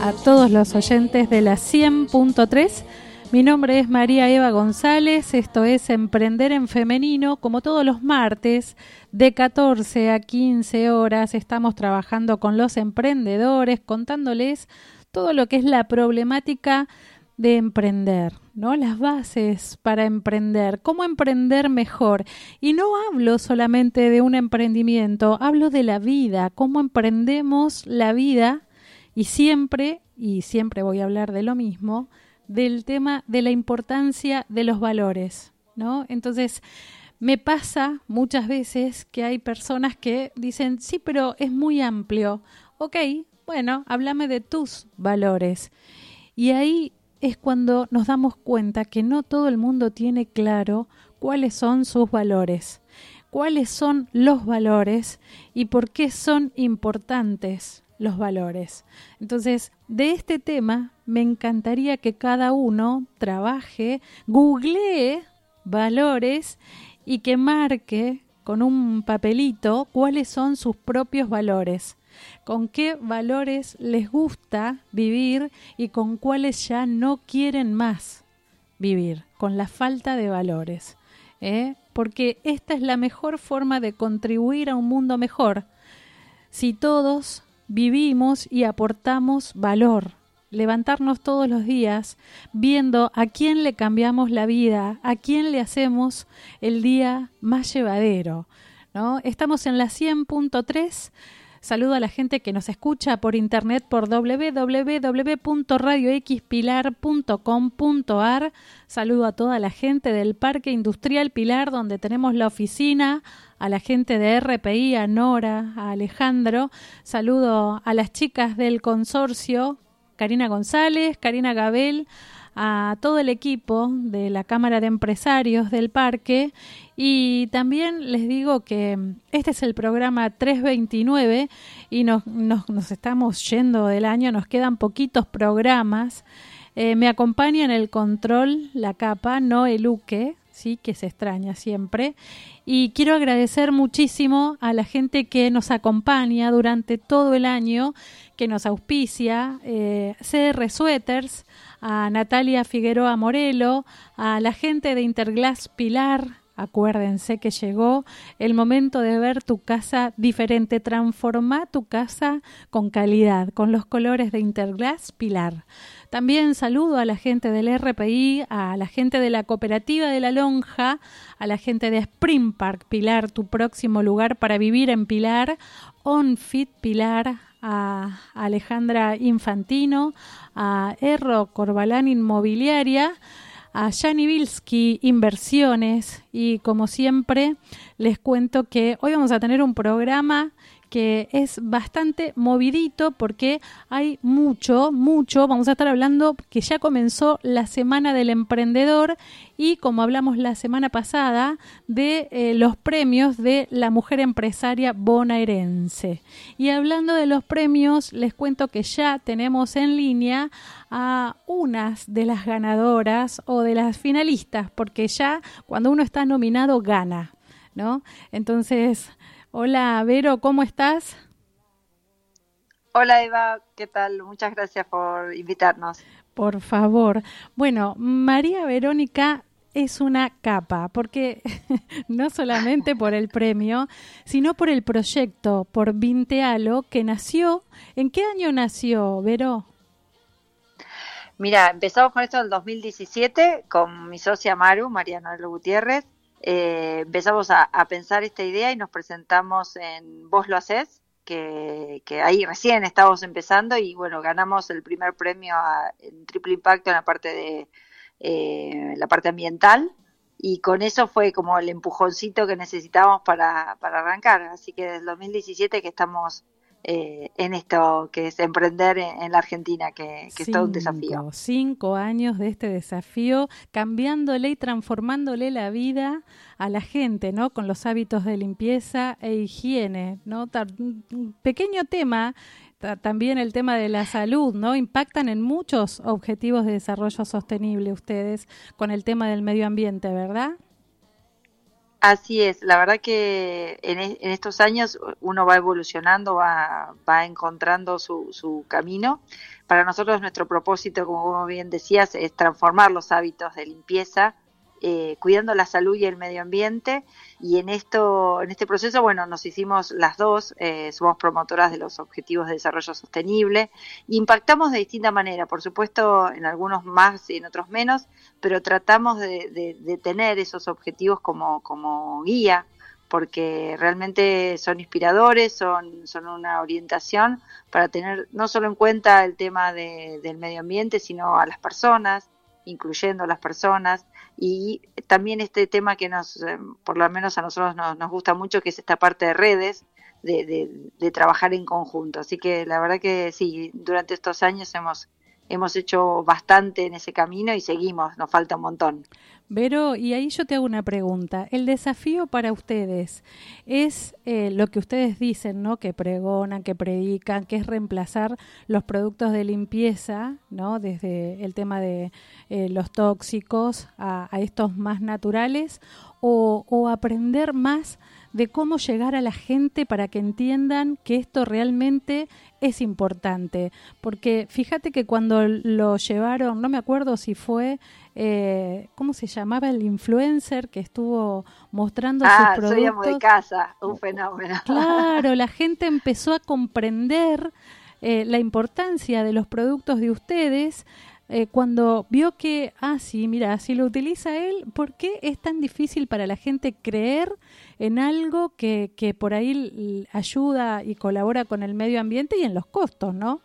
a todos los oyentes de la 100.3. Mi nombre es María Eva González, esto es Emprender en Femenino. Como todos los martes, de 14 a 15 horas, estamos trabajando con los emprendedores, contándoles todo lo que es la problemática de emprender, ¿no? Las bases para emprender, cómo emprender mejor. Y no hablo solamente de un emprendimiento, hablo de la vida, cómo emprendemos la vida y siempre, y siempre voy a hablar de lo mismo, del tema de la importancia de los valores, ¿no? Entonces, me pasa muchas veces que hay personas que dicen, sí, pero es muy amplio. Ok, bueno, háblame de tus valores. Y ahí es cuando nos damos cuenta que no todo el mundo tiene claro cuáles son sus valores, cuáles son los valores y por qué son importantes los valores. Entonces, de este tema me encantaría que cada uno trabaje, googlee valores y que marque con un papelito cuáles son sus propios valores, con qué valores les gusta vivir y con cuáles ya no quieren más vivir, con la falta de valores. ¿eh? Porque esta es la mejor forma de contribuir a un mundo mejor. Si todos vivimos y aportamos valor. Levantarnos todos los días viendo a quién le cambiamos la vida, a quién le hacemos el día más llevadero. ¿no? Estamos en la 100.3. Saludo a la gente que nos escucha por internet por www.radioxpilar.com.ar. Saludo a toda la gente del Parque Industrial Pilar, donde tenemos la oficina, a la gente de RPI, a Nora, a Alejandro. Saludo a las chicas del consorcio, Karina González, Karina Gabel, a todo el equipo de la Cámara de Empresarios del Parque y también les digo que este es el programa 329 y nos, nos, nos estamos yendo del año, nos quedan poquitos programas. Eh, me acompaña en el control la capa, no el uke, ¿sí? que se extraña siempre. Y quiero agradecer muchísimo a la gente que nos acompaña durante todo el año, que nos auspicia, eh, CR Sweaters, a Natalia Figueroa Morelo, a la gente de Interglass Pilar, Acuérdense que llegó el momento de ver tu casa diferente. Transforma tu casa con calidad, con los colores de Interglass Pilar. También saludo a la gente del RPI, a la gente de la Cooperativa de la Lonja, a la gente de Spring Park Pilar, tu próximo lugar para vivir en Pilar, OnFit Pilar, a Alejandra Infantino, a Erro Corbalán Inmobiliaria, a Vilski Inversiones y como siempre les cuento que hoy vamos a tener un programa que es bastante movidito porque hay mucho, mucho. Vamos a estar hablando que ya comenzó la Semana del Emprendedor y como hablamos la semana pasada de eh, los premios de la mujer empresaria bonaerense. Y hablando de los premios, les cuento que ya tenemos en línea a unas de las ganadoras o de las finalistas, porque ya cuando uno está nominado gana, ¿no? Entonces, Hola, Vero, ¿cómo estás? Hola, Eva, ¿qué tal? Muchas gracias por invitarnos. Por favor. Bueno, María Verónica es una capa, porque no solamente por el premio, sino por el proyecto, por Vintealo, que nació. ¿En qué año nació, Vero? Mira, empezamos con esto en el 2017 con mi socia Maru, Mariana Gutiérrez, eh, empezamos a, pensar esta idea y nos presentamos en Vos lo haces, que, ahí recién estábamos empezando y bueno, ganamos el primer premio en triple impacto en la parte de eh, la parte ambiental y con eso fue como el empujoncito que necesitábamos para, para arrancar. Así que desde el 2017 que estamos eh, en esto que es emprender en, la Argentina, que, que es todo un desafío. Cinco años de este desafío, cambiándole y transformándole la vida a la gente, ¿no? Con los hábitos de limpieza e higiene, ¿no? Un pequeño tema también el tema de la salud, ¿no? Impactan en muchos objetivos de desarrollo sostenible ustedes con el tema del medio ambiente, ¿verdad? Así es, la verdad que en, e, estos años uno va evolucionando, va, va encontrando su, su, camino. Para nosotros nuestro propósito, como bien decías, es transformar los hábitos de limpieza eh, cuidando la salud y el medio ambiente. Y en esto en este proceso bueno nos hicimos las dos eh, somos promotoras de los objetivos de desarrollo sostenible. Impactamos de distinta manera por supuesto en algunos más y en otros menos pero tratamos de, tener esos objetivos como como guía porque realmente son inspiradores, son, son una orientación para tener no solo en cuenta el tema del medio ambiente, sino a las personas, incluyendo a las personas, y también este tema que nos, eh, por lo menos a nosotros nos, nos, gusta mucho, que es esta parte de redes, de, de, de, trabajar en conjunto. Así que la verdad que sí, durante estos años hemos, hemos hecho bastante en ese camino y seguimos, nos falta un montón. Vero, y ahí yo te hago una pregunta. El desafío para ustedes es eh, lo que ustedes dicen, ¿no? Que pregonan, que predican, que es reemplazar los productos de limpieza, ¿no? Desde el tema de eh, los tóxicos a, estos más naturales, o, o aprender más de cómo llegar a la gente para que entiendan que esto realmente es importante. Porque fíjate que cuando lo llevaron, no me acuerdo si fue, eh, ¿cómo se llamaba el influencer que estuvo mostrando ah, sus productos? Soy de casa, un fenómeno. Claro, la gente empezó a comprender eh, la importancia de los productos de ustedes eh, cuando vio que, ah, sí, mira, si lo utiliza él, ¿por qué es tan difícil para la gente creer en algo que, que por ahí ayuda y colabora con el medio ambiente y en los costos, ¿no?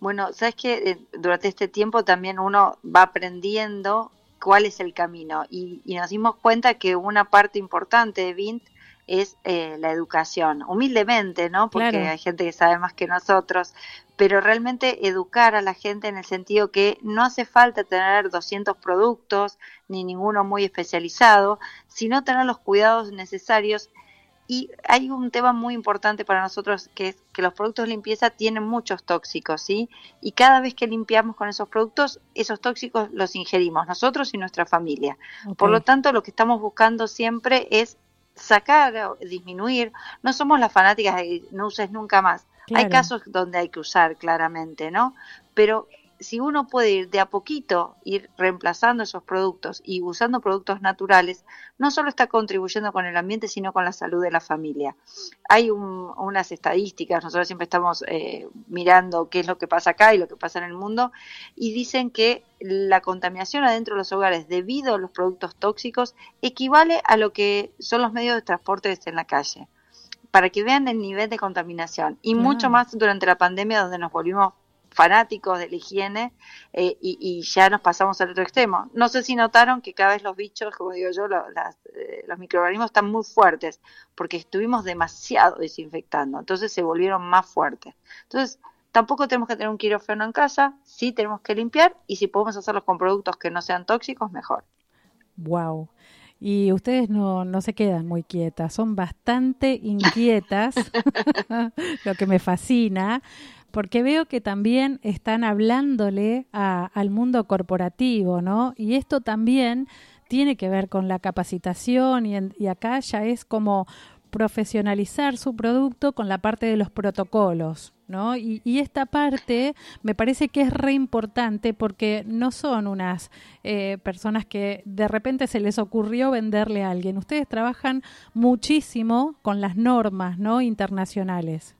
Bueno, sabes que eh, durante este tiempo también uno va aprendiendo cuál es el camino y, y nos dimos cuenta que una parte importante de Vint es eh, la educación, humildemente, ¿no? Porque hay gente que sabe más que nosotros, pero realmente educar a la gente en el sentido que no hace falta tener 200 productos ni ninguno muy especializado, sino tener los cuidados necesarios. Y hay un tema muy importante para nosotros que es que los productos de limpieza tienen muchos tóxicos, ¿sí? Y cada vez que limpiamos con esos productos, esos tóxicos los ingerimos nosotros y nuestra familia. Por lo tanto, lo que estamos buscando siempre es sacar o disminuir, no somos las fanáticas de no uses nunca más. Hay casos donde hay que usar claramente, ¿no? Pero si uno puede ir de a poquito, ir reemplazando esos productos y usando productos naturales, no solo está contribuyendo con el ambiente, sino con la salud de la familia. Hay unas estadísticas, nosotros siempre estamos eh, mirando qué es lo que pasa acá y lo que pasa en el mundo, y dicen que la contaminación adentro de los hogares debido a los productos tóxicos equivale a lo que son los medios de transporte en la calle para que vean el nivel de contaminación y mucho más durante la pandemia donde nos volvimos fanáticos de la higiene eh, y, ya nos pasamos al otro extremo. No sé si notaron que cada vez los bichos, como digo yo, eh, los microorganismos están muy fuertes porque estuvimos demasiado desinfectando, entonces se volvieron más fuertes. Entonces, tampoco tenemos que tener un quirófano en casa, sí tenemos que limpiar y si podemos hacerlos con productos que no sean tóxicos, mejor. Wow. Y ustedes no, no se quedan muy quietas, son bastante inquietas, lo que me fascina porque veo que también están hablándole al mundo corporativo, ¿no? Y esto también tiene que ver con la capacitación y, y acá ya es como profesionalizar su producto con la parte de los protocolos, ¿no? Y, y, esta parte me parece que es re importante porque no son unas eh, personas que de repente se les ocurrió venderle a alguien. Ustedes trabajan muchísimo con las normas, ¿no? Internacionales.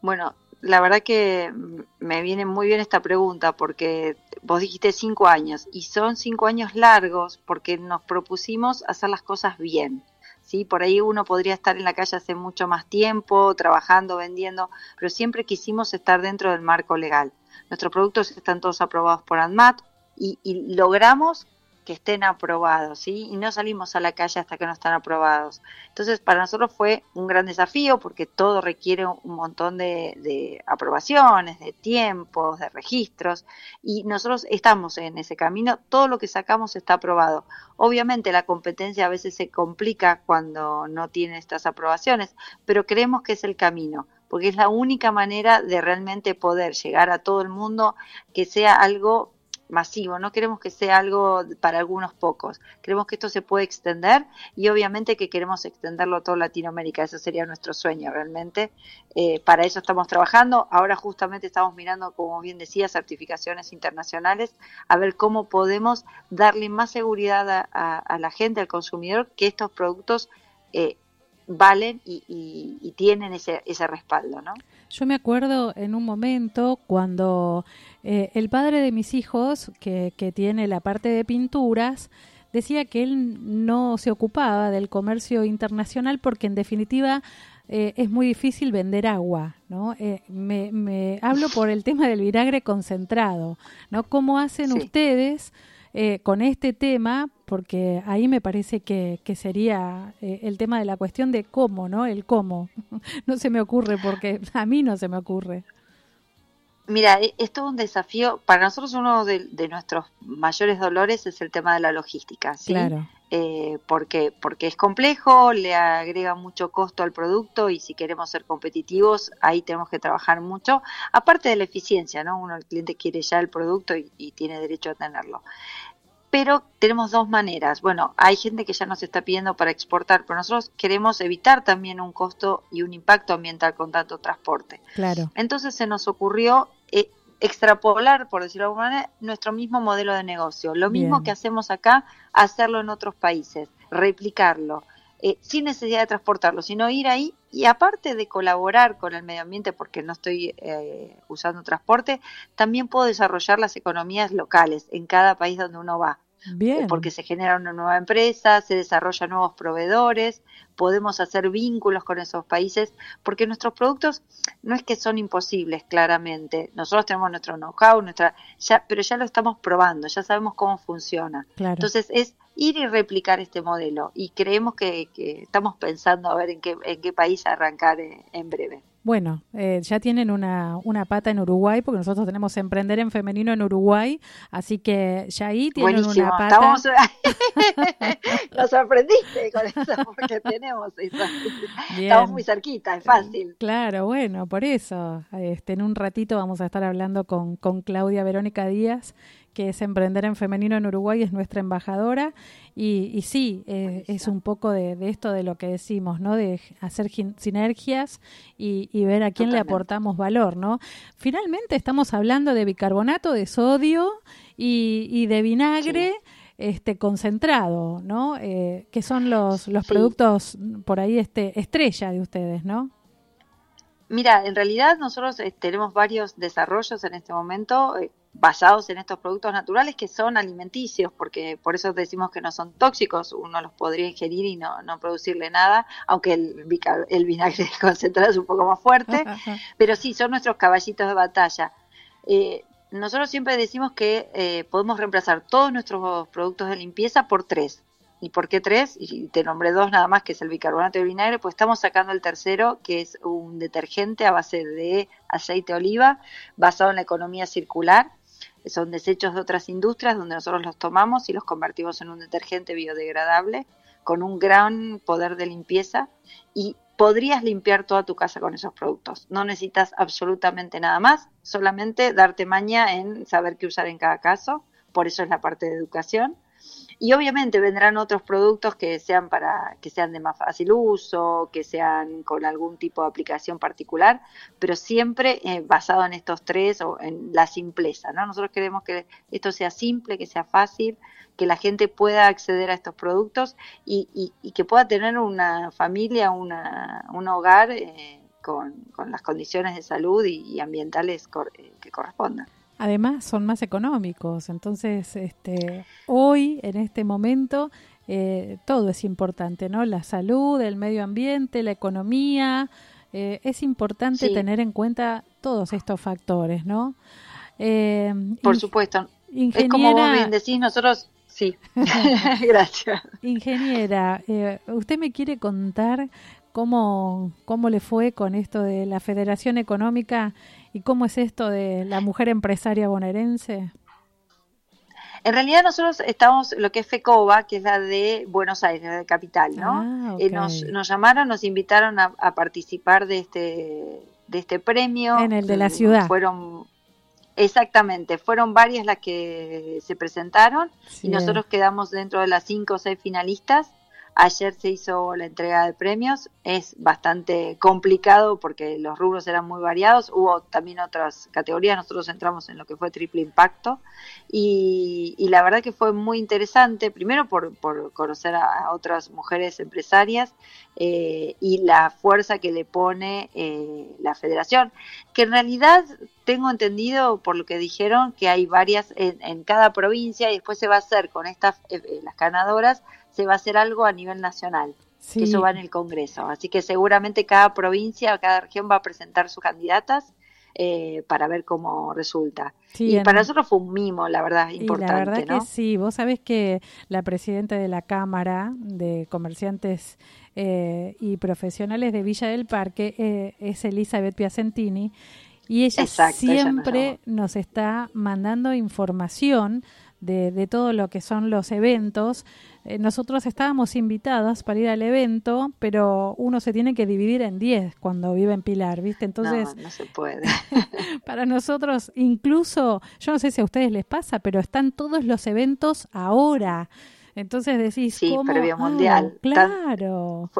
Bueno, la verdad que me viene muy bien esta pregunta porque vos dijiste cinco años y son cinco años largos porque nos propusimos hacer las cosas bien. ¿sí? Por ahí uno podría estar en la calle hace mucho más tiempo, trabajando, vendiendo, pero siempre quisimos estar dentro del marco legal. Nuestros productos están todos aprobados por ANMAT y, y logramos que estén aprobados, ¿sí? Y no salimos a la calle hasta que no están aprobados. Entonces, para nosotros fue un gran desafío porque todo requiere un montón de, de aprobaciones, de tiempos, de registros, y nosotros estamos en ese camino. Todo lo que sacamos está aprobado. Obviamente, la competencia a veces se complica cuando no tiene estas aprobaciones, pero creemos que es el camino porque es la única manera de realmente poder llegar a todo el mundo, que sea algo masivo, no queremos que sea algo para algunos pocos, queremos que esto se pueda extender y obviamente que queremos extenderlo a toda Latinoamérica, ese sería nuestro sueño realmente, eh, para eso estamos trabajando, ahora justamente estamos mirando, como bien decía, certificaciones internacionales, a ver cómo podemos darle más seguridad a, la gente, al consumidor, que estos productos eh, valen y, tienen ese, ese respaldo, ¿no? Yo me acuerdo en un momento cuando eh, el padre de mis hijos, que, que tiene la parte de pinturas, decía que él no se ocupaba del comercio internacional porque en definitiva eh, es muy difícil vender agua, ¿no? Eh, me, me, hablo por el tema del vinagre concentrado, ¿no? ¿Cómo hacen ustedes eh, con este tema, porque ahí me parece que, que sería eh, el tema de la cuestión de cómo, ¿no? El cómo. no se me ocurre, porque a mí no se me ocurre. Mira, e, es todo un desafío. Para nosotros uno de, nuestros mayores dolores es el tema de la logística, ¿sí? Claro. Eh, porque, porque es complejo, le agrega mucho costo al producto y si queremos ser competitivos, ahí tenemos que trabajar mucho. Aparte de la eficiencia, ¿no? Uno, el cliente quiere ya el producto y tiene derecho a tenerlo pero tenemos dos maneras. Bueno, hay gente que ya nos está pidiendo para exportar, pero nosotros queremos evitar también un costo y un impacto ambiental con tanto transporte. Claro. Entonces se nos ocurrió eh, extrapolar, por decirlo de alguna manera, nuestro mismo modelo de negocio. Lo mismo que hacemos acá, hacerlo en otros países, replicarlo. Eh, sin necesidad de transportarlo, sino ir ahí y aparte de colaborar con el medio ambiente, porque no estoy eh, usando transporte, también puedo desarrollar las economías locales en cada país donde uno va. Bien. Porque se genera una nueva empresa, se desarrollan nuevos proveedores, podemos hacer vínculos con esos países, porque nuestros productos no es que son imposibles, claramente. Nosotros tenemos nuestro know-how, nuestra, ya, pero ya lo estamos probando, ya sabemos cómo funciona. Entonces es ir y replicar este modelo y creemos que, estamos pensando a ver en qué, en qué país arrancar eh, en breve. Bueno, eh, ya tienen una, una pata en Uruguay, porque nosotros tenemos Emprender en Femenino en Uruguay, así que ya ahí tienen una pata. Estamos... Nos sorprendiste con eso, porque tenemos Estamos muy cerquita, es fácil. Claro, bueno, por eso. Este, en un ratito vamos a estar hablando con, con Claudia Verónica Díaz, que es Emprender en Femenino en Uruguay, es nuestra embajadora. Y, y sí, eh, es un poco de, esto de lo que decimos, ¿no? De hacer sinergias y, ver a quién le aportamos valor, ¿no? Finalmente estamos hablando de bicarbonato de sodio y, de vinagre. Este concentrado, ¿no? Eh, que son los, los productos por ahí este estrella de ustedes, ¿no? Mira, en realidad nosotros eh, tenemos varios desarrollos en este momento eh, basados en estos productos naturales que son alimenticios, porque por eso decimos que no son tóxicos, uno los podría ingerir y no, no producirle nada, aunque el, el vinagre concentrado es un poco más fuerte, pero sí, son nuestros caballitos de batalla. Eh, nosotros siempre decimos que podemos reemplazar todos nuestros productos de limpieza por tres. ¿Y por qué tres? Y te nombré dos nada más, que es el bicarbonato de vinagre, pues estamos sacando el tercero, que es un detergente a base de aceite de oliva, basado en la economía circular. Son desechos de otras industrias donde nosotros los tomamos y los convertimos en un detergente biodegradable con un gran poder de limpieza y podrías limpiar toda tu casa con esos productos. No necesitas absolutamente nada más, solamente darte maña en saber qué usar en cada caso, por eso es la parte de educación y obviamente vendrán otros productos que sean para que sean de más fácil uso, que sean con algún tipo de aplicación particular, pero siempre eh, basado en estos tres o en la simpleza, ¿no? Nosotros queremos que esto sea simple, que sea fácil, que la gente pueda acceder a estos productos y, que pueda tener una familia, una, un hogar eh, con, con, las condiciones de salud y, ambientales eh, que correspondan. Además son más económicos, entonces este, hoy, en este momento, eh, todo es importante, ¿no? La salud, el medio ambiente, la economía, eh, es importante tener en cuenta todos estos factores, ¿no? Eh, Por supuesto. Es como vos bien decís, nosotros Sí, gracias. Ingeniera, eh, ¿usted me quiere contar cómo, cómo le fue con esto de la Federación Económica y cómo es esto de la mujer empresaria bonaerense? En realidad nosotros estamos, lo que es FECOBA, que es la de Buenos Aires, la de Capital, ¿no? Ah, Eh, nos, nos llamaron, nos invitaron a, a participar de este, de este premio. En el de la ciudad. Fueron, exactamente, fueron varias las que se presentaron y nosotros quedamos dentro de las cinco o seis finalistas. Ayer se hizo la entrega de premios. Es bastante complicado porque los rubros eran muy variados. Hubo también otras categorías. Nosotros entramos en lo que fue triple impacto. Y, la verdad que fue muy interesante. Primero por, por conocer a, a otras mujeres empresarias eh, y la fuerza que le pone eh, la federación. Que en realidad tengo entendido por lo que dijeron que hay varias en, en cada provincia y después se va a hacer con estas, eh, eh, las ganadoras se va a hacer algo a nivel nacional, Sí. que eso va en el Congreso. Así que seguramente cada provincia, cada región va a presentar sus candidatas eh, para ver cómo resulta. Sí, y en- para nosotros fue un mimo, la verdad, Y importante, la verdad ¿no? que sí, vos sabés que la presidenta de la Cámara de Comerciantes eh, y Profesionales de Villa del Parque eh, es Elizabeth Piacentini y ella Exacto, ella nos siempre nos está mandando información de, de todo lo que son los eventos. Eh, nosotros estábamos invitadas para ir al evento, pero uno se tiene que dividir en 10 cuando vive en Pilar, ¿viste? Entonces, no, no se puede. para nosotros, incluso, yo no sé si a ustedes les pasa, pero están todos los eventos ahora. Entonces decís, Sí, ¿cómo? previo Ah, mundial. Tan- claro.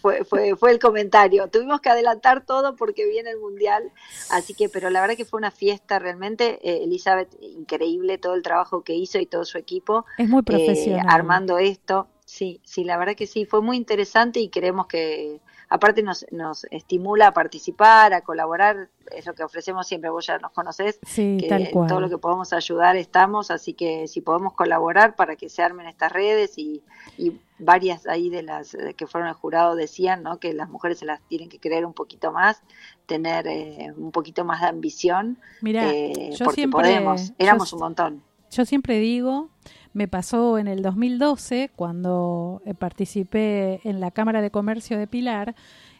Fue, fue, fue el comentario. Tuvimos que adelantar todo porque viene el mundial, así que, pero la verdad que fue una fiesta realmente. Eh, Elizabeth, increíble todo el trabajo que hizo y todo su equipo Es muy eh, profesional. armando esto. Sí, sí, la verdad que sí, fue muy interesante y queremos que, aparte nos, nos estimula a participar, a colaborar, es lo que ofrecemos siempre, vos ya nos conocés, Sí, que tal en cual. todo lo que podamos ayudar estamos, así que si podemos colaborar para que se armen estas redes y, y varias ahí de las que fueron al jurado decían ¿no? que las mujeres se las tienen que creer un poquito más, tener eh, un poquito más de ambición, Mira, eh, yo porque siempre, podemos, éramos yo- un montón. Yo siempre digo, me pasó en el 2012 cuando eh, participé en la Cámara de Comercio de Pilar,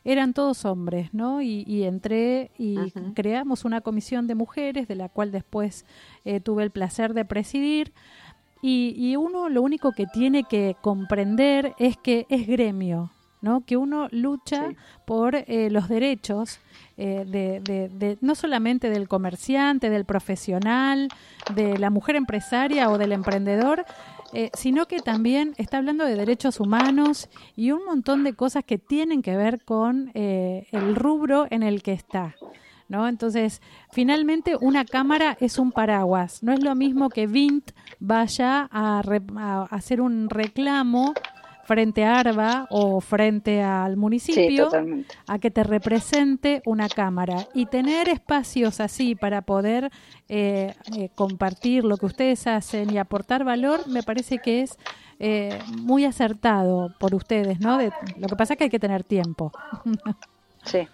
eran todos hombres, ¿no? Y, y entré y creamos una comisión de mujeres, de la cual después eh, tuve el placer de presidir. Y, y uno lo único que tiene que comprender es que es gremio, ¿no? Que uno lucha Sí. por eh, los derechos eh, de, de- de- no solamente del comerciante, del profesional, de la mujer empresaria o del emprendedor, eh, sino que también está hablando de derechos humanos y un montón de cosas que tienen que ver con eh, el rubro en el que está. ¿No? Entonces, finalmente una cámara es un paraguas. No es lo mismo que Vint vaya a, re- a hacer un reclamo frente a Arba o frente al municipio a que te represente una cámara y tener espacios así para poder eh, eh, compartir lo que ustedes hacen y aportar valor me parece que es eh, muy acertado por ustedes, ¿no? De- lo que pasa es que hay que tener tiempo. Sí,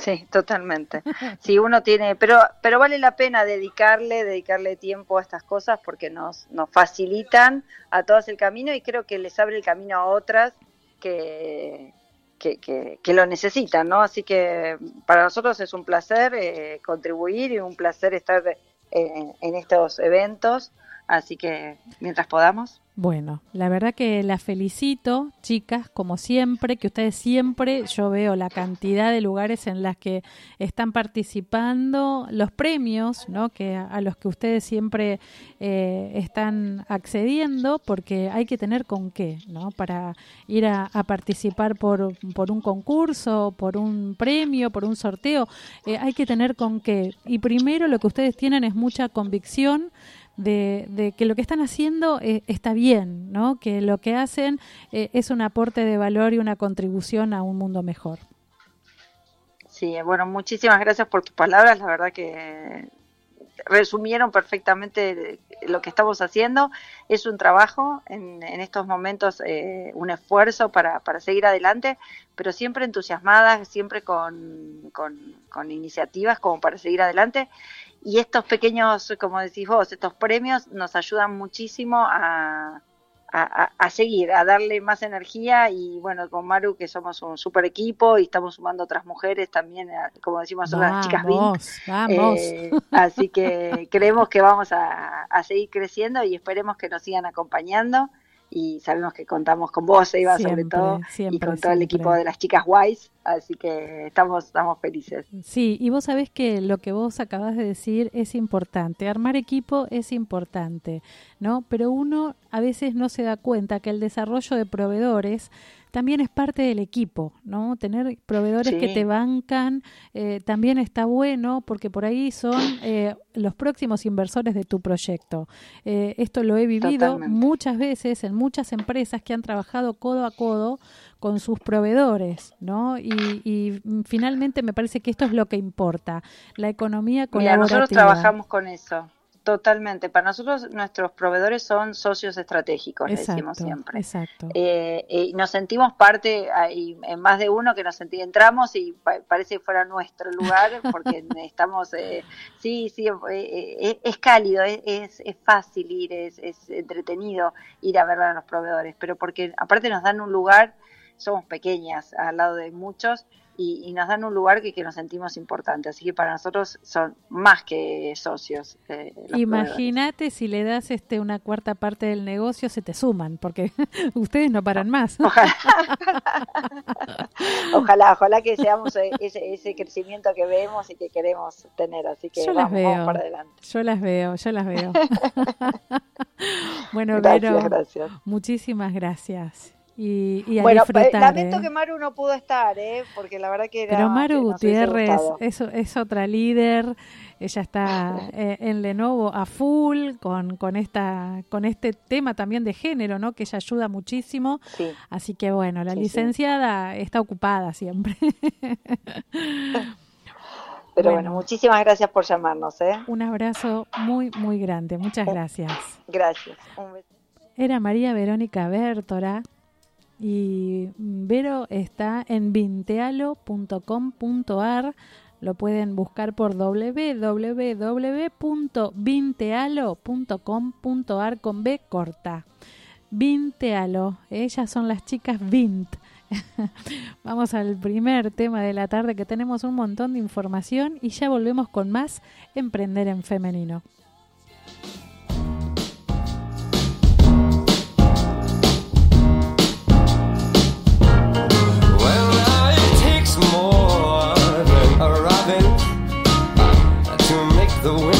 sí, totalmente. Sí, uno tiene, pero, pero vale la pena dedicarle, dedicarle tiempo a estas cosas porque nos, nos facilitan a todas el camino y creo que les abre el camino a otras que, que, que, lo necesitan, ¿no? Así que para nosotros es un placer eh, contribuir y un placer estar en, en estos eventos. Así que mientras podamos. Bueno, la verdad que las felicito, chicas, como siempre, que ustedes siempre, yo veo la cantidad de lugares en las que están participando, los premios, ¿no? Que a, los que ustedes siempre eh, están accediendo, porque hay que tener con qué, ¿no? Para ir a, a participar por, por un concurso, por un premio, por un sorteo, eh, hay que tener con qué. Y primero lo que ustedes tienen es mucha convicción de, de que lo que están haciendo eh, está bien, ¿no? Que lo que hacen eh, es un aporte de valor y una contribución a un mundo mejor. Sí, bueno, muchísimas gracias por tus palabras. La verdad que resumieron perfectamente lo que estamos haciendo. Es un trabajo, en, en estos momentos eh, un esfuerzo para, para, seguir adelante, pero siempre entusiasmadas, siempre con, con, con, iniciativas como para seguir adelante. Y estos pequeños, como decís vos, estos premios nos ayudan muchísimo a, a, seguir, a darle más energía y bueno, con Maru que somos un super equipo y estamos sumando otras mujeres también, como decimos, son las chicas Vamos. Eh, así que creemos que vamos a, a seguir creciendo y esperemos que nos sigan acompañando y sabemos que contamos con vos, Eva, sobre todo, y con todo el equipo de las chicas Wise, así que estamos, estamos felices. Sí, y vos sabés que lo que vos acabas de decir es importante, armar equipo es importante, ¿no? Pero uno a veces no se da cuenta que el desarrollo de proveedores también es parte del equipo, ¿no? Tener proveedores que te bancan eh, también está bueno porque por ahí son eh, los próximos inversores de tu proyecto. Eh, esto lo he vivido muchas veces en muchas empresas que han trabajado codo a codo con sus proveedores, ¿no? Y, y finalmente me parece que esto es lo que importa, la economía colaborativa. Mira, nosotros trabajamos con eso. Totalmente. Para nosotros nuestros proveedores son socios estratégicos, decimos siempre. Exacto. Eh, eh nos sentimos parte, hay en más de uno que nos sentimos, entramos y parece que fuera nuestro lugar porque estamos, eh, sí, sí, eh, es cálido, es, es, fácil ir, es, es entretenido ir a ver a los proveedores, pero porque aparte nos dan un lugar, somos pequeñas al lado de muchos y, nos dan un lugar que, que, nos sentimos importante. Así que para nosotros son más que socios. Eh, Imagínate si le das este una cuarta parte del negocio, se te suman, porque ustedes no paran más. Ojalá. ojalá, que seamos e, ese, ese crecimiento que vemos y que queremos tener. Así que yo vamos, las veo, para adelante. Yo las veo, yo las veo. bueno, gracias, gracias. muchísimas gracias y, bueno, disfrutar, lamento ¿eh? que Maru no pudo estar, ¿eh? porque la verdad que era... Pero Maru Gutiérrez es, es, otra líder, ella está eh, en Lenovo a full con, con, esta, con este tema también de género, ¿no? que ella ayuda muchísimo. Así que bueno, la licenciada está ocupada siempre. Pero bueno, muchísimas gracias por llamarnos. ¿eh? Un abrazo muy, muy grande. Muchas gracias. Gracias. Era María Verónica Bertora y Vero está en vintealo.com.ar. Lo pueden buscar por www.vintealo.com.ar con B corta. Vintealo, ellas son las chicas Vint. Vamos al primer tema de la tarde que tenemos un montón de información y ya volvemos con más Emprender en Femenino. The winter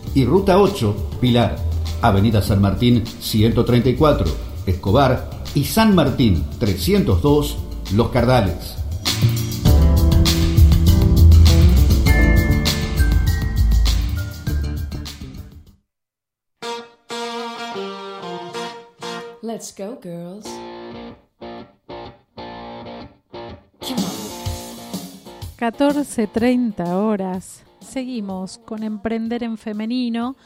y Ruta 8, Pilar, Avenida San Martín 134, Escobar y San Martín 302, Los Cardales. Let's go, girls. 14.30 horas seguimos con Emprender en Femenino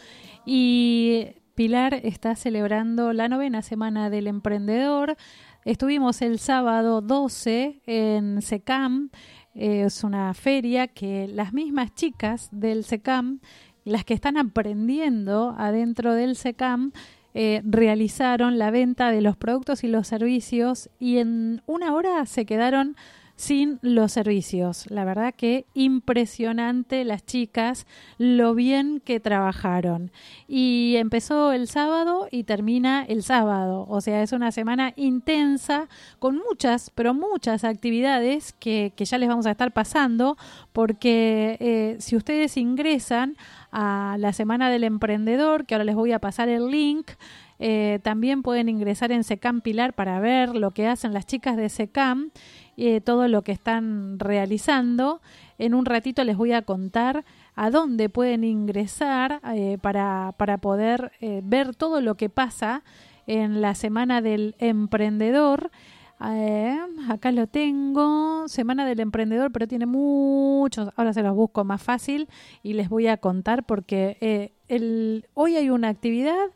y Pilar está celebrando la novena semana del emprendedor. Estuvimos el sábado 12 en SECAM, es una feria que las mismas chicas del SECAM, las que están aprendiendo adentro del SECAM, eh, realizaron la venta de los productos y los servicios y en una hora se quedaron sin los servicios. La verdad que impresionante las chicas, lo bien que trabajaron. Y empezó el sábado y termina el sábado. O sea, es una semana intensa con muchas, pero muchas actividades que, ya les vamos a estar pasando porque eh, si ustedes ingresan a la Semana del Emprendedor, que ahora les voy a pasar el link, eh, también pueden ingresar en SECAM Pilar para ver lo que hacen las chicas de SECAM eh, todo lo que están realizando. En un ratito les voy a contar a dónde pueden ingresar eh, para, para, poder eh, ver todo lo que pasa en la Semana del Emprendedor. acá lo tengo, Semana del Emprendedor, pero tiene muchos, ahora se los busco más fácil y les voy a contar porque el, hoy hay una actividad,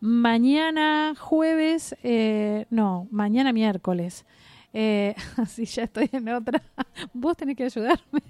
mañana jueves, no, mañana miércoles. Eh, así ya estoy en otra. Vos tenés que ayudarme.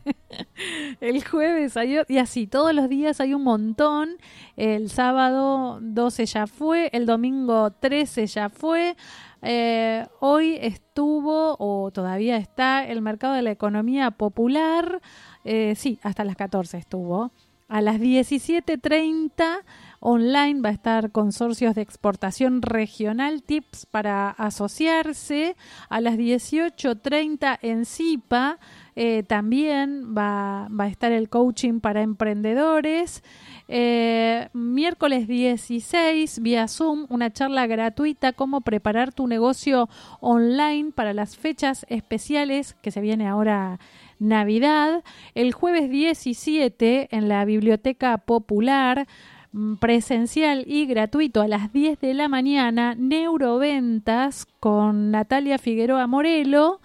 El jueves hay, y así, todos los días hay un montón. El sábado 12 ya fue, el domingo 13 ya fue. Eh, hoy estuvo, o todavía está, el mercado de la economía popular. Eh, sí, hasta las 14 estuvo. A las 17.30 online va a estar consorcios de exportación regional, tips para asociarse. A las 18.30 en CIPA eh, también va, va, a estar el coaching para emprendedores. Eh, miércoles 16, vía Zoom, una charla gratuita, cómo preparar tu negocio online para las fechas especiales que se viene ahora Navidad. El jueves 17 en la Biblioteca Popular presencial y gratuito a las 10 de la mañana, neuroventas con Natalia Figueroa Morelo.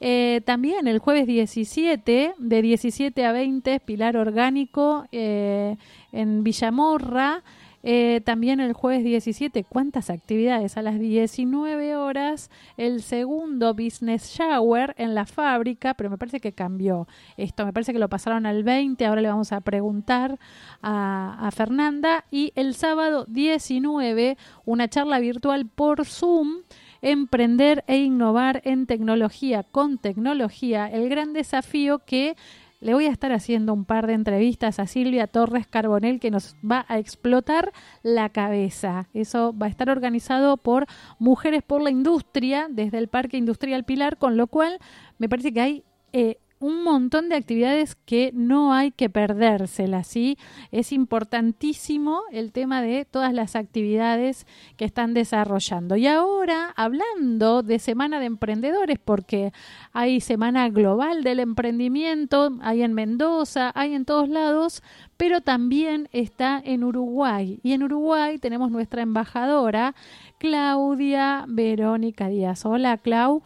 Eh, también el jueves 17, de 17 a 20, Pilar Orgánico eh, en Villamorra. Eh, también el jueves 17, ¿cuántas actividades? A las 19 horas, el segundo Business Shower en la fábrica, pero me parece que cambió esto, me parece que lo pasaron al 20, ahora le vamos a preguntar a, a Fernanda. Y el sábado 19, una charla virtual por Zoom emprender e innovar en tecnología con tecnología, el gran desafío que le voy a estar haciendo un par de entrevistas a Silvia Torres Carbonel que nos va a explotar la cabeza. Eso va a estar organizado por Mujeres por la Industria desde el Parque Industrial Pilar, con lo cual me parece que hay eh, un montón de actividades que no hay que perdérselas, ¿sí? Es importantísimo el tema de todas las actividades que están desarrollando. Y ahora, hablando de Semana de Emprendedores, porque hay Semana Global del Emprendimiento, hay en Mendoza, hay en todos lados, pero también está en Uruguay. Y en Uruguay tenemos nuestra embajadora, Claudia Verónica Díaz. Hola, Clau.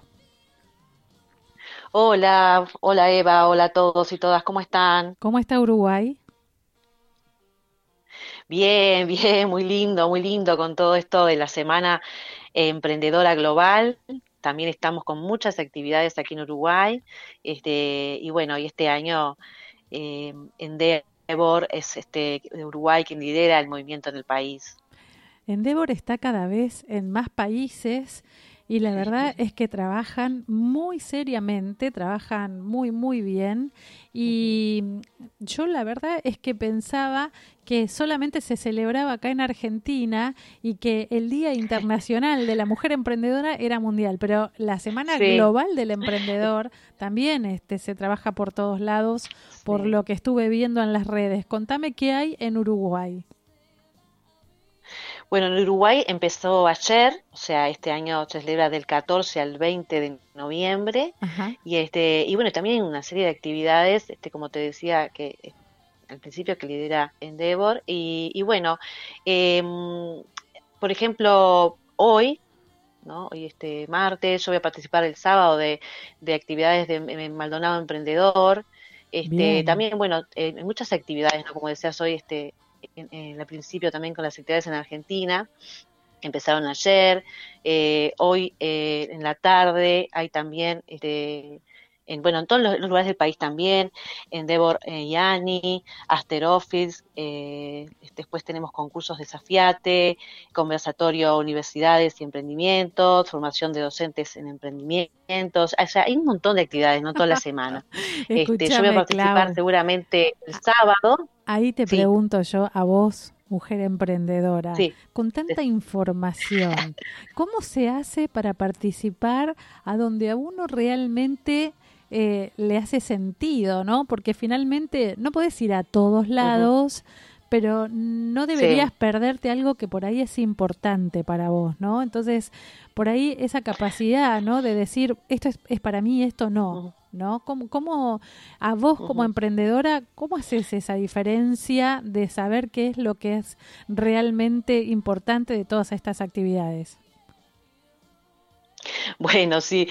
Hola, hola Eva, hola a todos y todas, ¿cómo están? ¿Cómo está Uruguay? Bien, bien, muy lindo, muy lindo con todo esto de la Semana Emprendedora Global. También estamos con muchas actividades aquí en Uruguay. Este, y bueno, y este año eh, Endeavor es este Uruguay quien lidera el movimiento en el país. Endeavor está cada vez en más países y la verdad es que trabajan muy seriamente, trabajan muy, muy bien. Y yo la verdad es que pensaba que solamente se celebraba acá en Argentina y que el Día Internacional de la Mujer Emprendedora era mundial, pero la Semana Global del Emprendedor también este, se trabaja por todos lados, por lo que estuve viendo en las redes. Contame qué hay en Uruguay. Bueno, en Uruguay empezó ayer, o sea, este año se celebra del 14 al 20 de noviembre y este y bueno, también una serie de actividades, este como te decía que eh, al principio que lidera Endeavor y, y bueno, em, por ejemplo, hoy ¿no? Hoy este martes, yo voy a participar el sábado de, de actividades de, Maldonado Emprendedor. Este, también, bueno, en muchas actividades, ¿no? Como decías hoy, este, en, al principio también con las actividades en Argentina, empezaron ayer, eh, hoy eh, en la tarde hay también este, en, bueno, en todos los, lugares del país también, Endeavor eh, Yani, Aster Office, eh, después tenemos concursos desafiate, conversatorio universidades y emprendimientos, formación de docentes en emprendimientos, o sea, hay un montón de actividades, no toda la semana. este, yo voy a participar seguramente el sábado. Ahí te pregunto yo a vos, mujer emprendedora, con tanta información, ¿cómo se hace para participar a donde a uno realmente eh, le hace sentido, ¿no? Porque finalmente no puedes ir a todos lados, pero no deberías perderte algo que por ahí es importante para vos, ¿no? Entonces, por ahí esa capacidad, ¿no? De decir, esto es, es para mí, esto no. ¿no? ¿Cómo, cómo a vos como emprendedora, cómo haces esa diferencia de saber qué es lo que es realmente importante de todas estas actividades? Bueno, sí,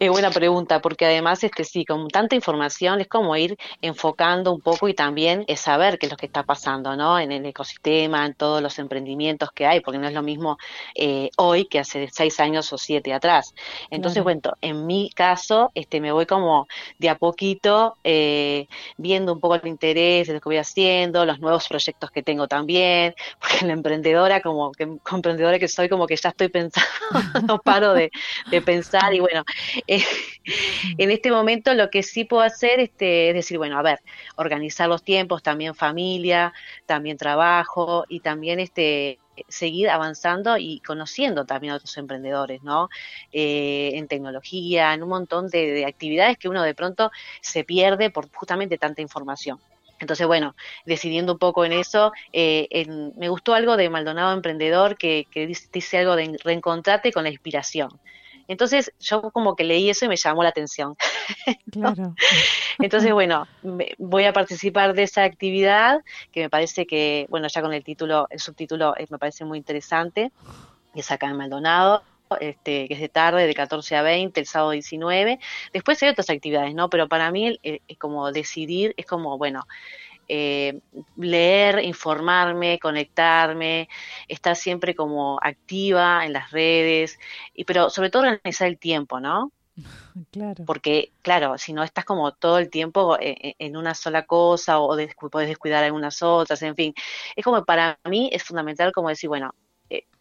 es buena pregunta, porque además, este sí, con tanta información es como ir enfocando un poco y también es saber qué es lo que está pasando, ¿no? En el ecosistema, en todos los emprendimientos que hay, porque no es lo mismo eh, hoy que hace seis años o siete atrás. Entonces, bueno, en mi caso, este, me voy como de a poquito eh, viendo un poco el interés de lo que voy haciendo, los nuevos proyectos que tengo también, porque la emprendedora, como que emprendedora que soy, como que ya estoy pensando, no paro de, de pensar y bueno, eh, en este momento lo que sí puedo hacer este, es decir, bueno, a ver, organizar los tiempos, también familia, también trabajo y también este seguir avanzando y conociendo también a otros emprendedores, ¿no? Eh, en tecnología, en un montón de, actividades que uno de pronto se pierde por justamente tanta información. Entonces, bueno, decidiendo un poco en eso, eh, me gustó algo de Maldonado Emprendedor que, que dice algo de reencontrarte con la inspiración. Entonces yo como que leí eso y me llamó la atención. Claro. Entonces, bueno, voy a participar de esa actividad que me parece que, bueno, ya con el título, el subtítulo eh, me parece muy interesante, que es acá en Maldonado. Este, que es de tarde, de 14 a 20, el sábado 19. Después hay otras actividades, ¿no? Pero para mí eh, es como decidir, es como, bueno, eh, leer, informarme, conectarme, estar siempre como activa en las redes, y, pero sobre todo organizar el tiempo, ¿no? Claro. Porque, claro, si no estás como todo el tiempo eh, eh, en, una sola cosa o puedes descuidar algunas otras, en fin, es como para mí es fundamental como decir, bueno,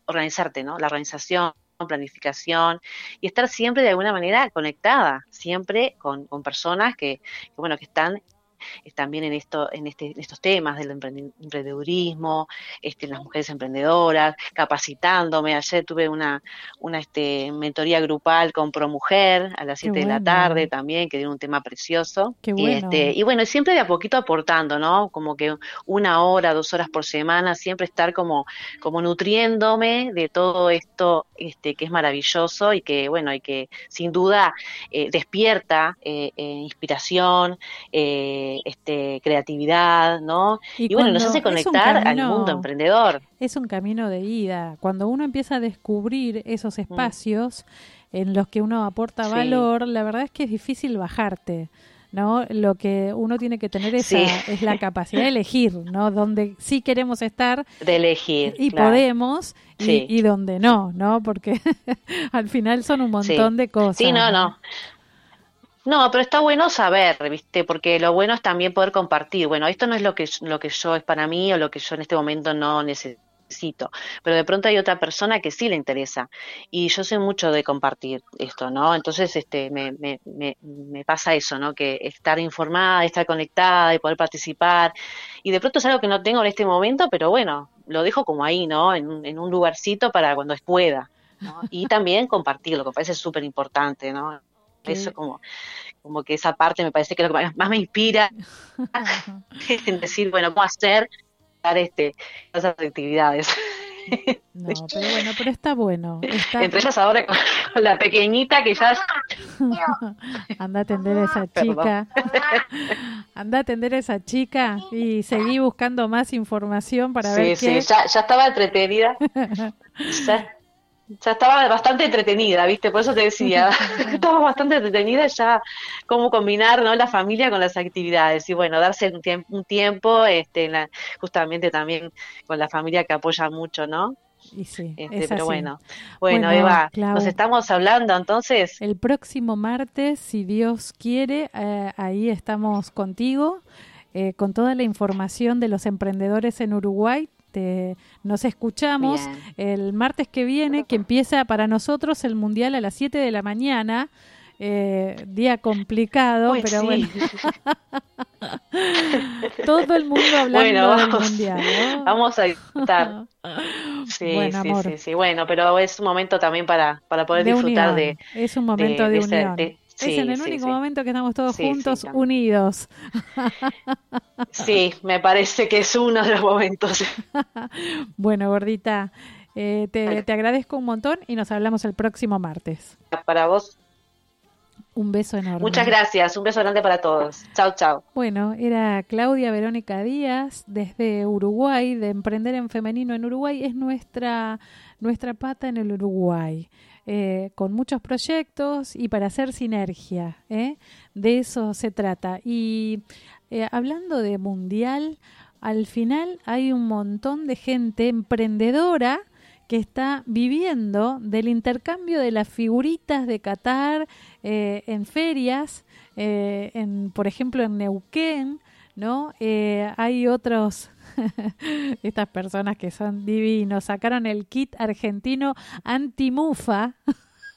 organizarte, ¿no? La organización, planificación y estar siempre de alguna manera conectada, siempre con, personas que, que, bueno, que están también en, esto, en, este, estos temas del emprendedurismo, este, las mujeres emprendedoras, capacitándome. Ayer tuve una, una este, mentoría grupal con ProMujer a las 7 de la tarde también, que dio un tema precioso. y, este, y bueno, siempre de a poquito aportando, ¿no? Como que una hora, dos horas por semana, siempre estar como, como nutriéndome de todo esto este, que es maravilloso y que, bueno, y que sin duda eh, despierta eh, eh, inspiración, eh, este, creatividad, ¿no? Y, bueno, nos hace conectar al mundo emprendedor. Es un camino de ida. Cuando uno empieza a descubrir esos mm. espacios en los que uno aporta valor, la verdad es que es difícil bajarte. ¿no? Lo que uno tiene que tener es, es la capacidad de elegir, ¿no? Donde sí queremos estar. De elegir. Y podemos, y, donde no, ¿no? Porque al final son un montón de cosas. Sí, no, no. No, pero está bueno saber, ¿viste? Porque lo bueno es también poder compartir. Bueno, esto no es lo que, lo que yo es para mí o lo que yo en este momento no necesito pero de pronto hay otra persona que sí le interesa y yo sé mucho de compartir esto, ¿no? Entonces este me, me, me, me pasa eso, ¿no? Que estar informada, estar conectada y poder participar y de pronto es algo que no tengo en este momento, pero bueno, lo dejo como ahí, ¿no? En, en un lugarcito para cuando pueda. ¿no? Y también compartirlo, que parece súper importante, ¿no? Eso como, como que esa parte me parece que es lo que más me inspira en decir, bueno, ¿cómo hacer este, esas actividades? No, pero bueno, pero está bueno. Está... Entre ellas ahora con, la pequeñita que ya... Anda a atender a esa chica. Anda a atender a esa chica y seguí buscando más información para ver sí, Sí, ya, ya estaba entretenida. ya ya estaba bastante entretenida, ¿viste? Por eso te decía, estaba bastante entretenida ya cómo combinar ¿no? la familia con las actividades y bueno, darse un, tiempo, un tiempo este, justamente también con la familia que apoya mucho, ¿no? Y sí, este, pero bueno, bueno, Eva, nos estamos hablando entonces. El próximo martes, si Dios quiere, eh, ahí estamos contigo. Eh, con toda la información de los emprendedores en Uruguay, este, nos escuchamos el martes que viene, que empieza para nosotros el Mundial a las 7 de la mañana. Eh, día complicado, pero bueno. Todo el mundo hablando del mundial. Vamos a disfrutar. Sí, sí, sí, sí, Bueno, pero es un momento también para, para poder disfrutar de. Es un momento de, unión es en el único momento que estamos todos juntos, unidos. Sí, me parece que es uno de los momentos. bueno, gordita, eh, te, te agradezco un montón y nos hablamos el próximo martes. Para vos. Un beso enorme. Muchas gracias, un beso grande para todos. Chao, chao. Bueno, era Claudia Verónica Díaz desde Uruguay, de Emprender en Femenino en Uruguay. Es nuestra, nuestra pata en el Uruguay. Eh, con muchos proyectos y para hacer sinergia. ¿eh? De eso se trata. Y eh, hablando de mundial, al final hay un montón de gente emprendedora que está viviendo del intercambio de las figuritas de Qatar en ferias, en, por ejemplo en Neuquén, ¿no? hay otros Estas personas que son divinos sacaron el kit argentino anti-mufa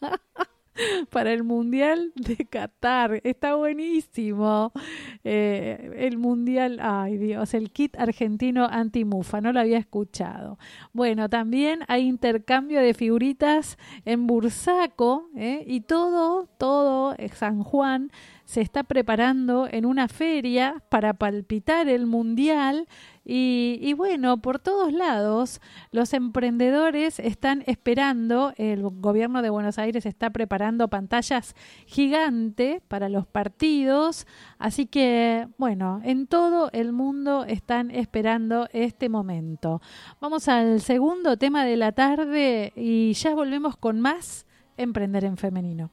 para el Mundial de Qatar. Está buenísimo. Eh, el Mundial, ay Dios, el kit argentino anti-mufa, no lo había escuchado. Bueno, también hay intercambio de figuritas en Bursaco ¿eh? y todo, todo, San Juan se está preparando en una feria para palpitar el mundial y, bueno, por todos lados los emprendedores están esperando, el gobierno de Buenos Aires está preparando pantallas gigantes para los partidos, así que bueno, en todo el mundo están esperando este momento. Vamos al segundo tema de la tarde y ya volvemos con más Emprender en Femenino.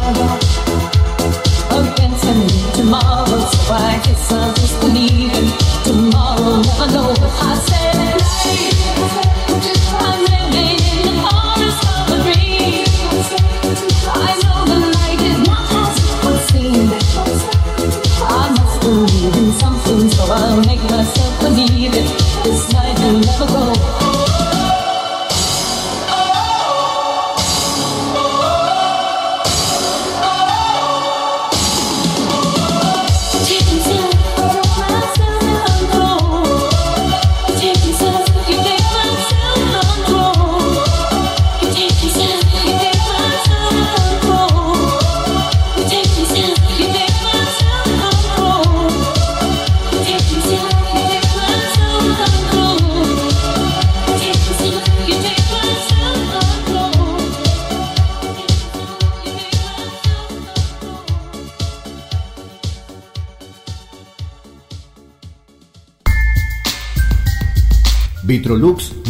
Try and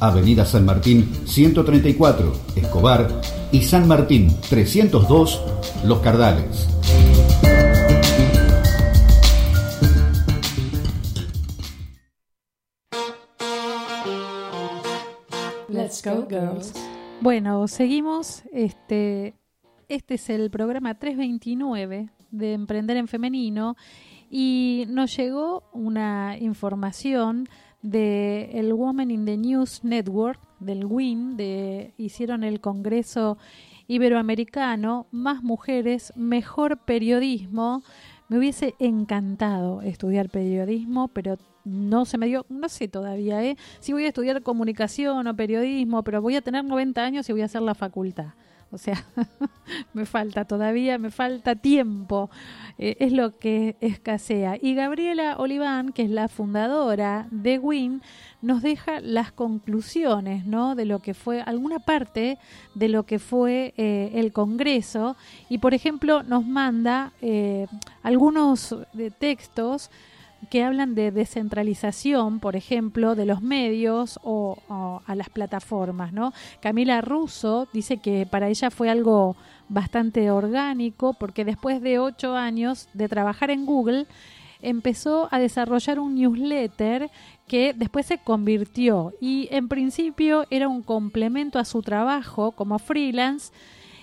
Avenida San Martín 134, Escobar y San Martín 302, Los Cardales. Let's go, girls. Bueno, seguimos. Este, este es el programa 329 de Emprender en Femenino y nos llegó una información de el Women in the News Network del WIN, de hicieron el Congreso Iberoamericano, más mujeres, mejor periodismo. Me hubiese encantado estudiar periodismo, pero no se me dio, no sé todavía, ¿eh? Si voy a estudiar comunicación o periodismo, pero voy a tener 90 años y voy a hacer la facultad. O sea, me falta todavía, me falta tiempo. Eh, es lo que escasea. Y Gabriela Oliván, que es la fundadora de WIN, nos deja las conclusiones, ¿no? De lo que fue, alguna parte de lo que fue eh, el Congreso. Y, por ejemplo, nos manda eh, algunos de textos que hablan de descentralización, por ejemplo, de los medios o, a las plataformas, ¿no? Camila Russo dice que para ella fue algo bastante orgánico porque después de ocho años de trabajar en Google empezó a desarrollar un newsletter que después se convirtió y en principio era un complemento a su trabajo como freelance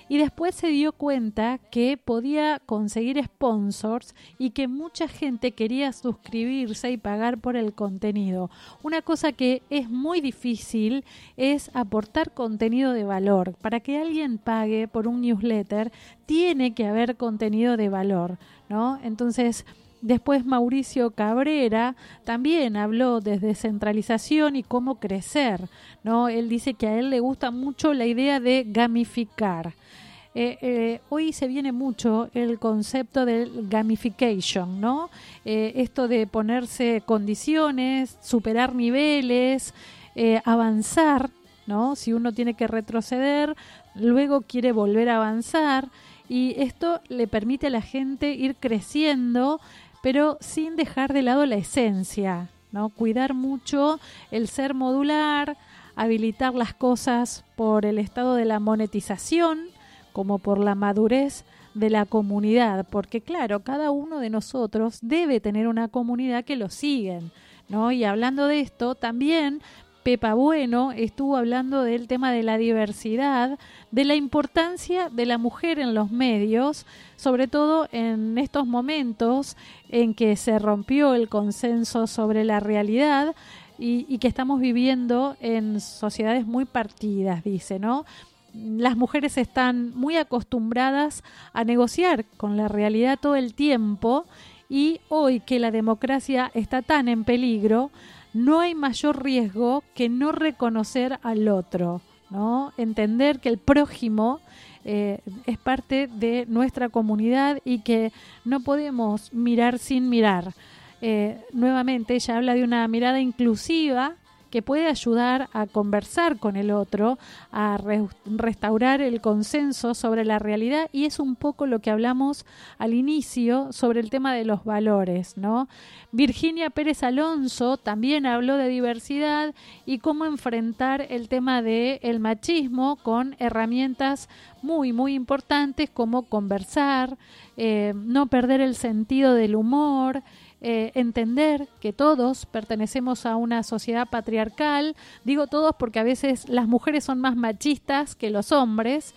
y después se dio cuenta que podía conseguir sponsors y que mucha gente quería suscribirse y pagar por el contenido. Una cosa que es muy difícil es aportar contenido de valor. Para que alguien pague por un newsletter tiene que haber contenido de valor, ¿no? Entonces, Después Mauricio Cabrera también habló de descentralización y cómo crecer, ¿no? Él dice que a él le gusta mucho la idea de gamificar. Eh, eh, hoy se viene mucho el concepto del gamification, ¿no? Eh, esto de ponerse condiciones, superar niveles, avanzar, ¿no? Si uno tiene que retroceder, luego quiere volver a avanzar y esto le permite a la gente ir creciendo, pero sin dejar de lado la esencia, ¿no? Cuidar mucho el ser modular, habilitar las cosas por el estado de la monetización, como por la madurez de la comunidad, porque claro, cada uno de nosotros debe tener una comunidad que lo siguen, ¿no? Y hablando de esto, también Pepa Bueno estuvo hablando del tema de la diversidad, de la importancia de la mujer en los medios, sobre todo en estos momentos en que se rompió el consenso sobre la realidad y, y que estamos viviendo en sociedades muy partidas, dice, ¿no? las mujeres están muy acostumbradas a negociar con la realidad todo el tiempo y hoy que la democracia está tan en peligro, no hay mayor riesgo que no reconocer al otro, ¿no? Entender que el prójimo eh, es parte de nuestra comunidad y que no podemos mirar sin mirar. Eh, nuevamente, ella habla de una mirada inclusiva que puede ayudar a conversar con el otro, a re restaurar el consenso sobre la realidad y es un poco lo que hablamos al inicio sobre el tema de los valores, ¿no? Virginia Pérez Alonso también habló de diversidad y cómo enfrentar el tema del el machismo con herramientas muy, muy importantes como conversar, eh, no perder el sentido del humor, eh, entender que todos pertenecemos a una sociedad patriarcal, digo todos porque a veces las mujeres son más machistas que los hombres,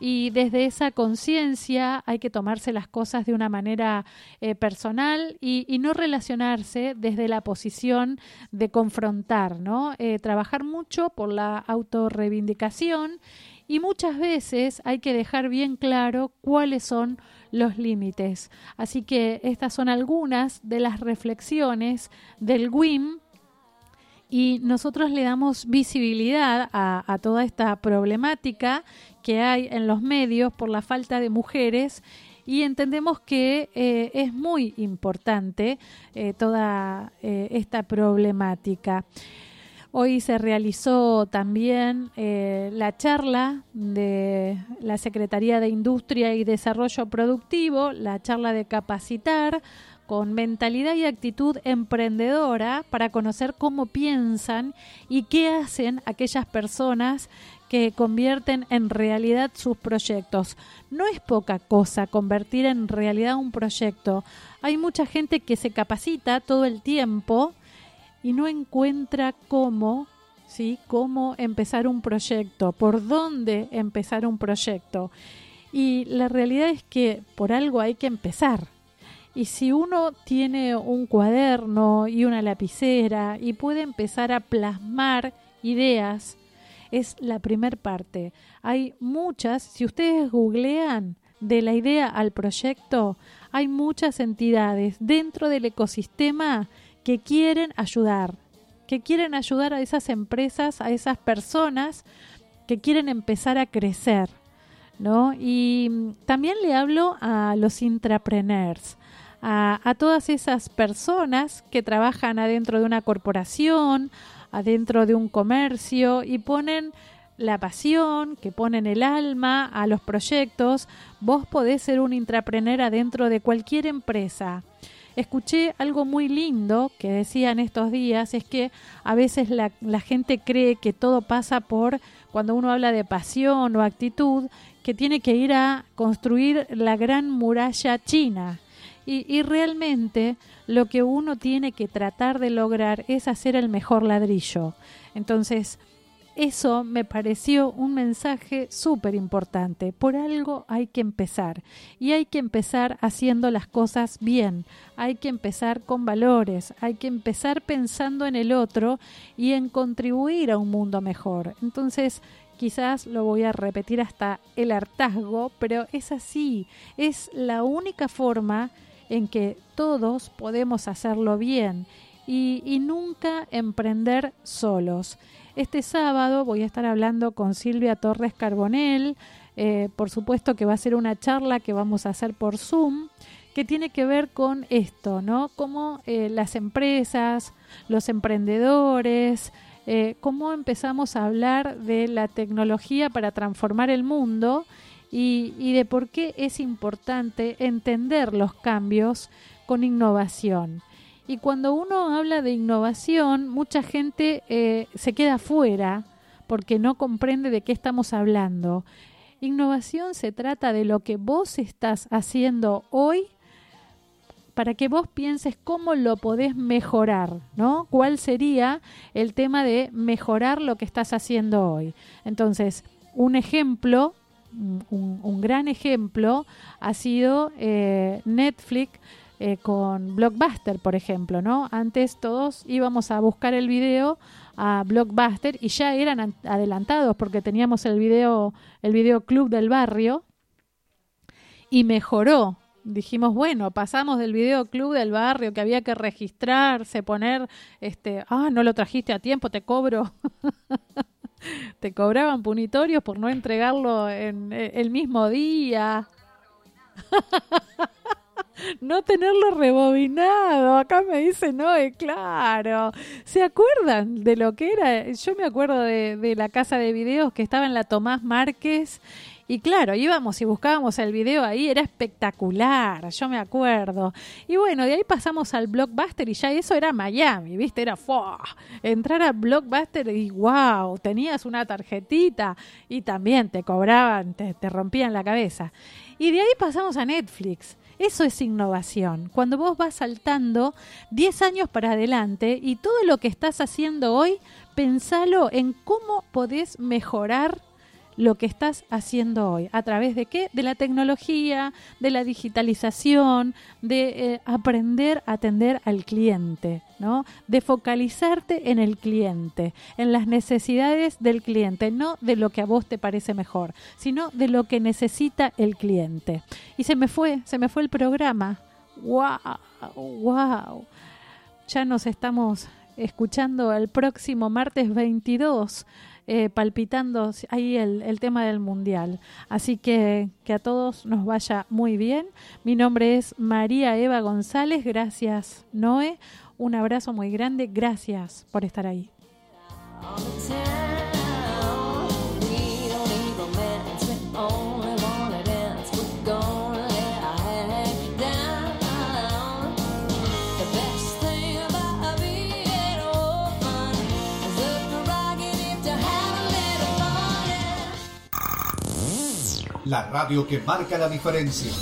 y desde esa conciencia hay que tomarse las cosas de una manera eh, personal y, no relacionarse desde la posición de confrontar, ¿no? Eh, trabajar mucho por la autorreivindicación y muchas veces hay que dejar bien claro cuáles son los límites. Así que estas son algunas de las reflexiones del WIM y nosotros le damos visibilidad a, toda esta problemática que hay en los medios por la falta de mujeres y entendemos que eh, es muy importante eh, toda eh, esta problemática. Hoy se realizó también eh, la charla de la Secretaría de Industria y Desarrollo Productivo, la charla de capacitar con mentalidad y actitud emprendedora para conocer cómo piensan y qué hacen aquellas personas que convierten en realidad sus proyectos. No es poca cosa convertir en realidad un proyecto. Hay mucha gente que se capacita todo el tiempo y no encuentra cómo, ¿sí? Cómo empezar un proyecto, por dónde empezar un proyecto. Y la realidad es que por algo hay que empezar. Y si uno tiene un cuaderno y una lapicera y puede empezar a plasmar ideas, es la primer parte. Hay muchas, si ustedes googlean de la idea al proyecto, hay muchas entidades dentro del ecosistema que quieren ayudar, que quieren ayudar a esas empresas, a esas personas que quieren empezar a crecer, ¿no? Y mm, también le hablo a los intrapreneurs, a, a todas esas personas que trabajan adentro de una corporación, adentro de un comercio y ponen la pasión, que ponen el alma a los proyectos, vos podés ser un intrapreneur adentro de cualquier empresa escuché algo muy lindo que decían estos días, es que a veces la, gente cree que todo pasa por, cuando uno habla de pasión o actitud, que tiene que ir a construir la gran muralla china. Y realmente lo que uno tiene que tratar de lograr es hacer el mejor ladrillo. Entonces, eso me pareció un mensaje súper importante. Por algo hay que empezar. Y hay que empezar haciendo las cosas bien. Hay que empezar con valores. Hay que empezar pensando en el otro y en contribuir a un mundo mejor. Entonces, quizás lo voy a repetir hasta el hartazgo, pero es así. Es la única forma en que todos podemos hacerlo bien y, y nunca emprender solos. Este sábado voy a estar hablando con Silvia Torres Carbonell, eh, por supuesto que va a ser una charla que vamos a hacer por Zoom, que tiene que ver con esto, ¿no? Cómo eh, las empresas, los emprendedores, eh, cómo empezamos a hablar de la tecnología para transformar el mundo y, y de por qué es importante entender los cambios con innovación. Y cuando uno habla de innovación, mucha gente eh, se queda fuera porque no comprende de qué estamos hablando. Innovación se trata de lo que vos estás haciendo hoy para que vos pienses cómo lo podés mejorar, ¿no? ¿Cuál sería el tema de mejorar lo que estás haciendo hoy? Entonces, un ejemplo, un, gran ejemplo, ha sido eh, Netflix eh, con Blockbuster, por ejemplo, ¿no? Antes todos íbamos a buscar el video a Blockbuster y ya eran an- adelantados porque teníamos el video, el video club del barrio y mejoró. Dijimos, bueno, pasamos del videoclub del barrio que había que registrarse, poner, este, ah, no lo trajiste a tiempo, te cobro. te cobraban punitorios por no entregarlo en eh, el mismo día. no tenerlo rebobinado. Acá me dice no, claro. ¿Se acuerdan de lo que era? Yo me acuerdo de, la casa de videos que estaba en la Tomás Márquez. Y claro, íbamos y buscábamos el video ahí, era espectacular, yo me acuerdo. Y bueno, de ahí pasamos al Blockbuster y ya eso era Miami, ¿viste? Era ¡fua! entrar a Blockbuster y wow, tenías una tarjetita y también te cobraban, te rompían la cabeza. Y de ahí pasamos a Netflix. Eso es innovación. Cuando vos vas saltando 10 años para adelante y todo lo que estás haciendo hoy, pensalo en cómo podés mejorar lo que estás haciendo hoy. ¿A través de qué? De la tecnología, de la digitalización, de eh, aprender a atender al cliente, ¿no? De focalizarte en el cliente, en las necesidades del cliente, no de lo que a vos te parece mejor, sino de lo que necesita el cliente. Y se me fue, se me fue el programa. ¡Wow! ¡Wow! Ya nos estamos escuchando el próximo martes 22 eh, palpitando ahí el, el, tema del mundial. Así que que a todos nos vaya muy bien. Mi nombre es María Eva González. Gracias, Noé. Un abrazo muy grande. Gracias por estar ahí. La radio que marca la diferencia.